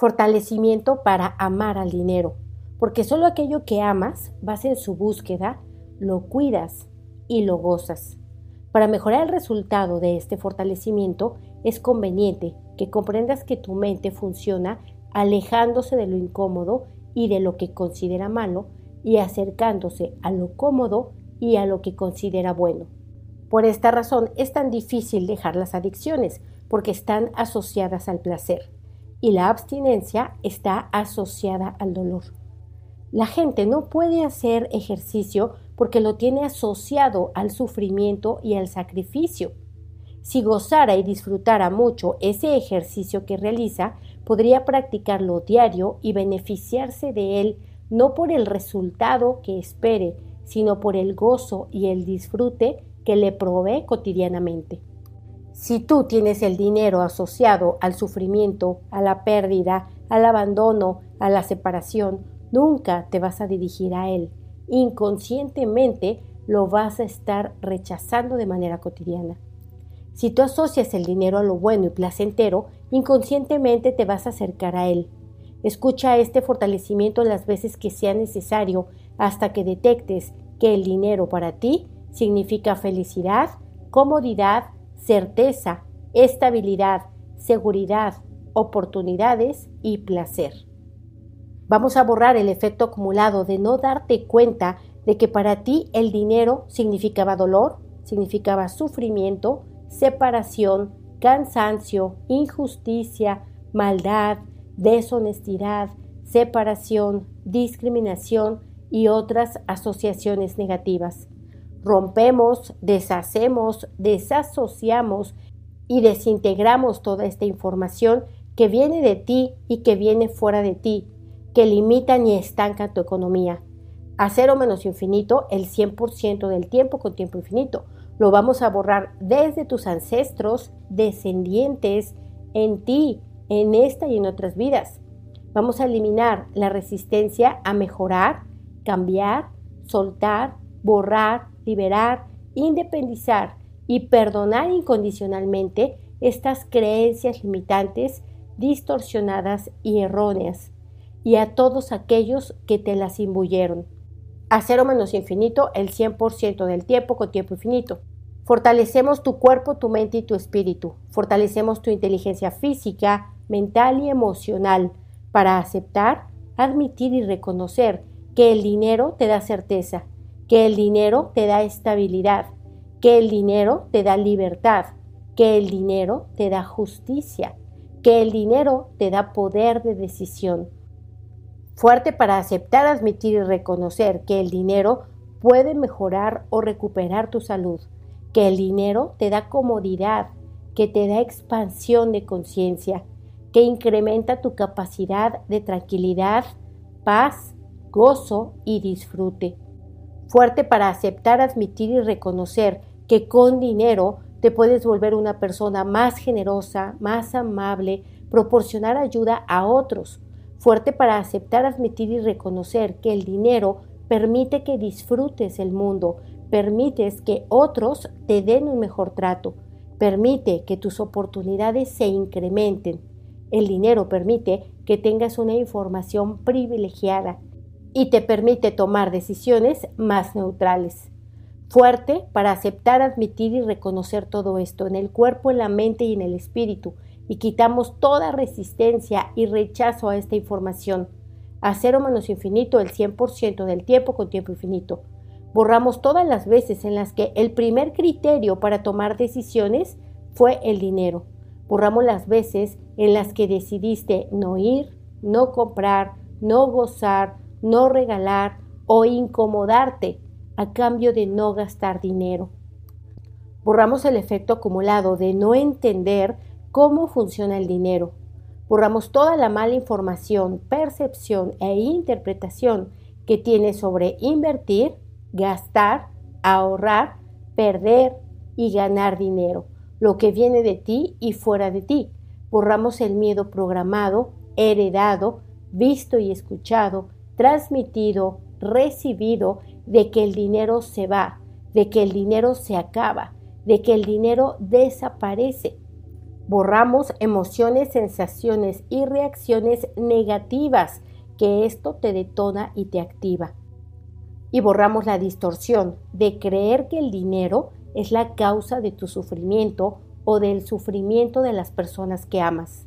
Fortalecimiento para amar al dinero, porque solo aquello que amas vas en su búsqueda, lo cuidas y lo gozas. Para mejorar el resultado de este fortalecimiento es conveniente que comprendas que tu mente funciona alejándose de lo incómodo y de lo que considera malo y acercándose a lo cómodo y a lo que considera bueno. Por esta razón es tan difícil dejar las adicciones, porque están asociadas al placer y la abstinencia está asociada al dolor. La gente no puede hacer ejercicio porque lo tiene asociado al sufrimiento y al sacrificio. Si gozara y disfrutara mucho ese ejercicio que realiza, podría practicarlo diario y beneficiarse de él no por el resultado que espere, sino por el gozo y el disfrute que le provee cotidianamente. Si tú tienes el dinero asociado al sufrimiento, a la pérdida, al abandono, a la separación, nunca te vas a dirigir a él. Inconscientemente lo vas a estar rechazando de manera cotidiana. Si tú asocias el dinero a lo bueno y placentero, inconscientemente te vas a acercar a él. Escucha este fortalecimiento las veces que sea necesario hasta que detectes que el dinero para ti significa felicidad, comodidad, certeza, estabilidad, seguridad, oportunidades y placer. Vamos a borrar el efecto acumulado de no darte cuenta de que para ti el dinero significaba dolor, significaba sufrimiento, separación, cansancio, injusticia, maldad, deshonestidad, separación, discriminación y otras asociaciones negativas rompemos, deshacemos, desasociamos y desintegramos toda esta información que viene de ti y que viene fuera de ti, que limitan y estanca tu economía. A cero menos infinito, el 100% del tiempo con tiempo infinito. Lo vamos a borrar desde tus ancestros, descendientes, en ti, en esta y en otras vidas. Vamos a eliminar la resistencia a mejorar, cambiar, soltar, borrar, liberar, independizar y perdonar incondicionalmente estas creencias limitantes, distorsionadas y erróneas, y a todos aquellos que te las imbuyeron. A cero menos infinito el 100% del tiempo con tiempo infinito. Fortalecemos tu cuerpo, tu mente y tu espíritu. Fortalecemos tu inteligencia física, mental y emocional para aceptar, admitir y reconocer que el dinero te da certeza, que el dinero te da estabilidad, que el dinero te da libertad, que el dinero te da justicia, que el dinero te da poder de decisión. Fuerte para aceptar, admitir y reconocer que el dinero puede mejorar o recuperar tu salud, que el dinero te da comodidad, que te da expansión de conciencia, que incrementa tu capacidad de tranquilidad, paz, gozo y disfrute fuerte para aceptar, admitir y reconocer que con dinero te puedes volver una persona más generosa, más amable, proporcionar ayuda a otros. Fuerte para aceptar, admitir y reconocer que el dinero permite que disfrutes el mundo, permites que otros te den un mejor trato, permite que tus oportunidades se incrementen. El dinero permite que tengas una información privilegiada, y te permite tomar decisiones más neutrales. Fuerte para aceptar, admitir y reconocer todo esto en el cuerpo, en la mente y en el espíritu, y quitamos toda resistencia y rechazo a esta información. A cero menos infinito el 100% del tiempo con tiempo infinito. Borramos todas las veces en las que el primer criterio para tomar decisiones fue el dinero. Borramos las veces en las que decidiste no ir, no comprar, no gozar, no regalar o incomodarte a cambio de no gastar dinero. Borramos el efecto acumulado de no entender cómo funciona el dinero. Borramos toda la mala información, percepción e interpretación que tienes sobre invertir, gastar, ahorrar, perder y ganar dinero, lo que viene de ti y fuera de ti. Borramos el miedo programado, heredado, visto y escuchado transmitido, recibido de que el dinero se va, de que el dinero se acaba, de que el dinero desaparece. Borramos emociones, sensaciones y reacciones negativas que esto te detona y te activa. Y borramos la distorsión de creer que el dinero es la causa de tu sufrimiento o del sufrimiento de las personas que amas.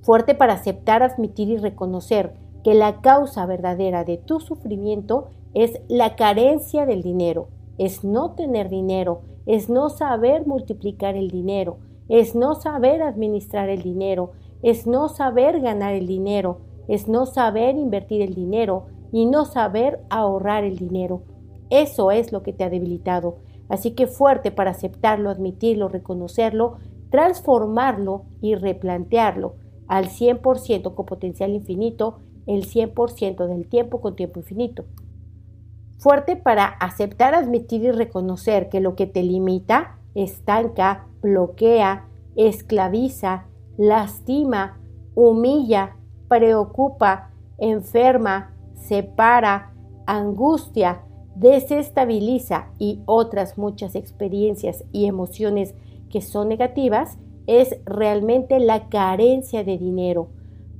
Fuerte para aceptar, admitir y reconocer que la causa verdadera de tu sufrimiento es la carencia del dinero, es no tener dinero, es no saber multiplicar el dinero, es no saber administrar el dinero, es no saber ganar el dinero, es no saber invertir el dinero y no saber ahorrar el dinero. Eso es lo que te ha debilitado. Así que fuerte para aceptarlo, admitirlo, reconocerlo, transformarlo y replantearlo al 100% con potencial infinito, el 100% del tiempo con tiempo infinito. Fuerte para aceptar, admitir y reconocer que lo que te limita, estanca, bloquea, esclaviza, lastima, humilla, preocupa, enferma, separa, angustia, desestabiliza y otras muchas experiencias y emociones que son negativas es realmente la carencia de dinero.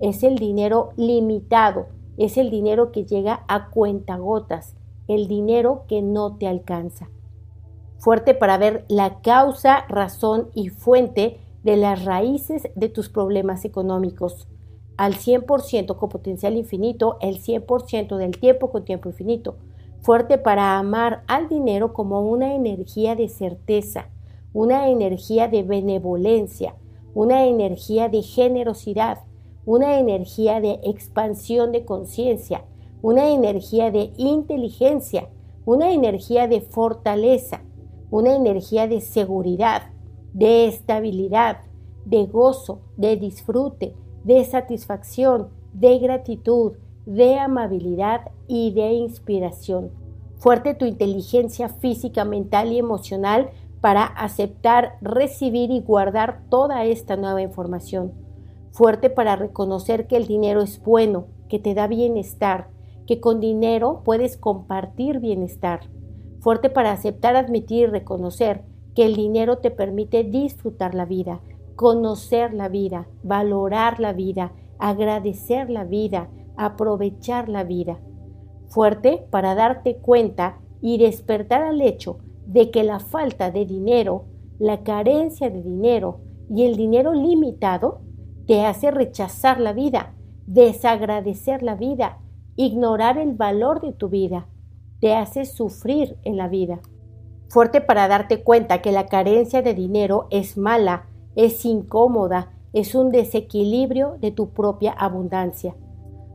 Es el dinero limitado, es el dinero que llega a cuentagotas, el dinero que no te alcanza. Fuerte para ver la causa, razón y fuente de las raíces de tus problemas económicos. Al 100% con potencial infinito, el 100% del tiempo con tiempo infinito. Fuerte para amar al dinero como una energía de certeza, una energía de benevolencia, una energía de generosidad, una energía de expansión de conciencia, una energía de inteligencia, una energía de fortaleza, una energía de seguridad, de estabilidad, de gozo, de disfrute, de satisfacción, de gratitud, de amabilidad y de inspiración. Fuerte tu inteligencia física, mental y emocional para aceptar, recibir y guardar toda esta nueva información. Fuerte para reconocer que el dinero es bueno, que te da bienestar, que con dinero puedes compartir bienestar. Fuerte para aceptar, admitir y reconocer que el dinero te permite disfrutar la vida, conocer la vida, valorar la vida, agradecer la vida, aprovechar la vida. Fuerte para darte cuenta y despertar al hecho de que la falta de dinero, la carencia de dinero y el dinero limitado te hace rechazar la vida, desagradecer la vida, ignorar el valor de tu vida, te hace sufrir en la vida. Fuerte para darte cuenta que la carencia de dinero es mala, es incómoda, es un desequilibrio de tu propia abundancia.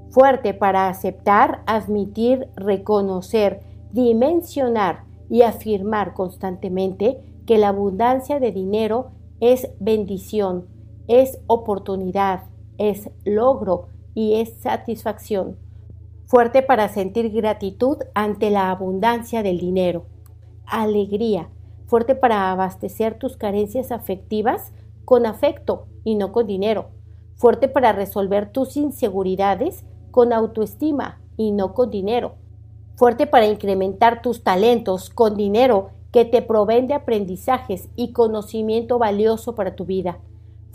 Fuerte para aceptar, admitir, reconocer, dimensionar y afirmar constantemente que la abundancia de dinero es bendición, es oportunidad, es logro y es satisfacción. Fuerte para sentir gratitud ante la abundancia del dinero. Alegría. Fuerte para abastecer tus carencias afectivas con afecto y no con dinero. Fuerte para resolver tus inseguridades con autoestima y no con dinero. Fuerte para incrementar tus talentos con dinero que te proveen de aprendizajes y conocimiento valioso para tu vida.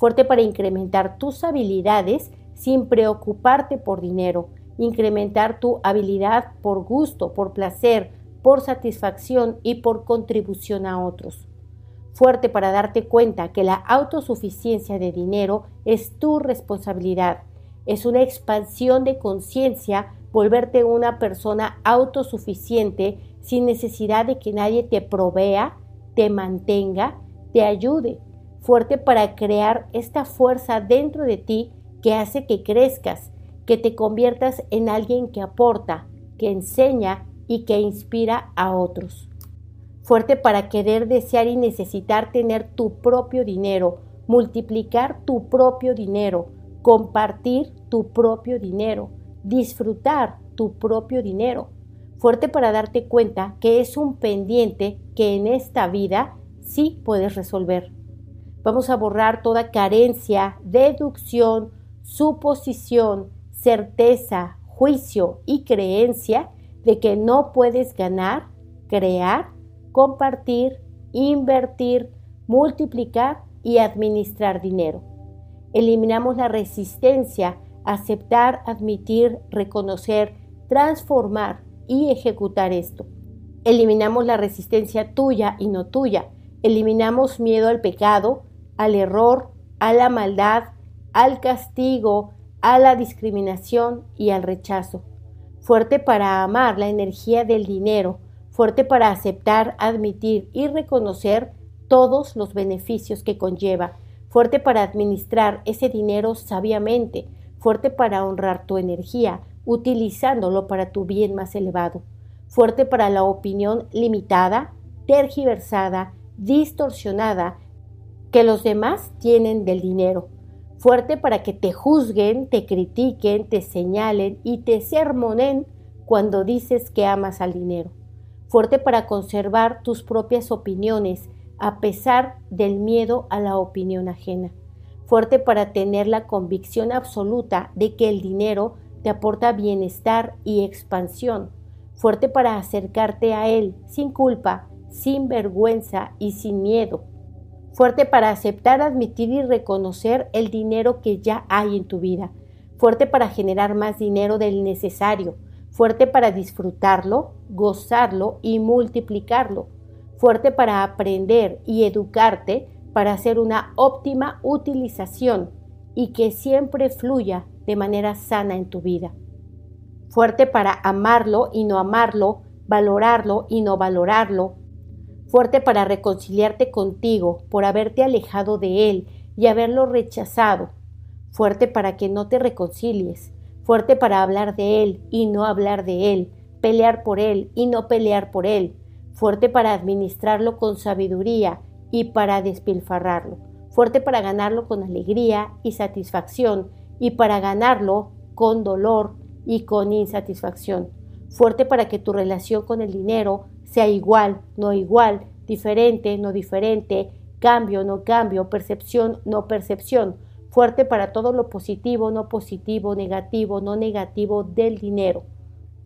Fuerte para incrementar tus habilidades sin preocuparte por dinero. Incrementar tu habilidad por gusto, por placer, por satisfacción y por contribución a otros fuerte para darte cuenta que la autosuficiencia de dinero es tu responsabilidad. Es una expansión de conciencia volverte una persona autosuficiente sin necesidad de que nadie te provea, te mantenga, te ayude. Fuerte para crear esta fuerza dentro de ti que hace que crezcas, que te conviertas en alguien que aporta, que enseña y que inspira a otros fuerte para querer, desear y necesitar tener tu propio dinero, multiplicar tu propio dinero, compartir tu propio dinero, disfrutar tu propio dinero. Fuerte para darte cuenta que es un pendiente que en esta vida sí puedes resolver. Vamos a borrar toda carencia, deducción, suposición, certeza, juicio y creencia de que no puedes ganar, crear compartir, invertir, multiplicar y administrar dinero. Eliminamos la resistencia a aceptar, admitir, reconocer, transformar y ejecutar esto. Eliminamos la resistencia tuya y no tuya. Eliminamos miedo al pecado, al error, a la maldad, al castigo, a la discriminación y al rechazo. Fuerte para amar la energía del dinero, fuerte para aceptar, admitir y reconocer todos los beneficios que conlleva, fuerte para administrar ese dinero sabiamente, fuerte para honrar tu energía, utilizándolo para tu bien más elevado, fuerte para la opinión limitada, tergiversada, distorsionada que los demás tienen del dinero, fuerte para que te juzguen, te critiquen, te señalen y te sermonen cuando dices que amas al dinero, fuerte para conservar tus propias opiniones a pesar del miedo a la opinión ajena, fuerte para tener la convicción absoluta de que el dinero te aporta bienestar y expansión, fuerte para acercarte a él sin culpa, sin vergüenza y sin miedo, fuerte para aceptar, admitir y reconocer el dinero que ya hay en tu vida, fuerte para generar más dinero del necesario, fuerte para disfrutarlo, gozarlo y multiplicarlo, fuerte para aprender y educarte para hacer una óptima utilización y que siempre fluya de manera sana en tu vida. Fuerte para amarlo y no amarlo, valorarlo y no valorarlo, fuerte para reconciliarte contigo por haberte alejado de Él y haberlo rechazado, fuerte para que no te reconcilies, fuerte para hablar de Él y no hablar de Él, pelear por Él y no pelear por Él, fuerte para administrarlo con sabiduría y para despilfarrarlo, fuerte para ganarlo con alegría y satisfacción y para ganarlo con dolor y con insatisfacción, fuerte para que tu relación con el dinero sea igual, no igual, diferente, no diferente, cambio, no cambio, percepción, no percepción, fuerte para todo lo positivo, no positivo, negativo, no negativo del dinero.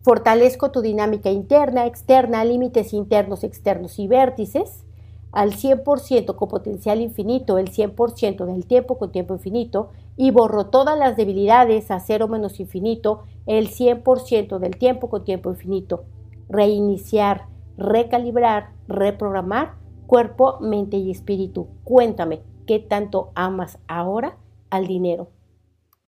Fortalezco tu dinámica interna, externa, límites internos, externos y vértices al 100% con potencial infinito, el 100% del tiempo con tiempo infinito, y borro todas las debilidades a cero menos infinito, el 100% del tiempo con tiempo infinito. Reiniciar, recalibrar, reprogramar cuerpo, mente y espíritu. Cuéntame, ¿qué tanto amas ahora al dinero?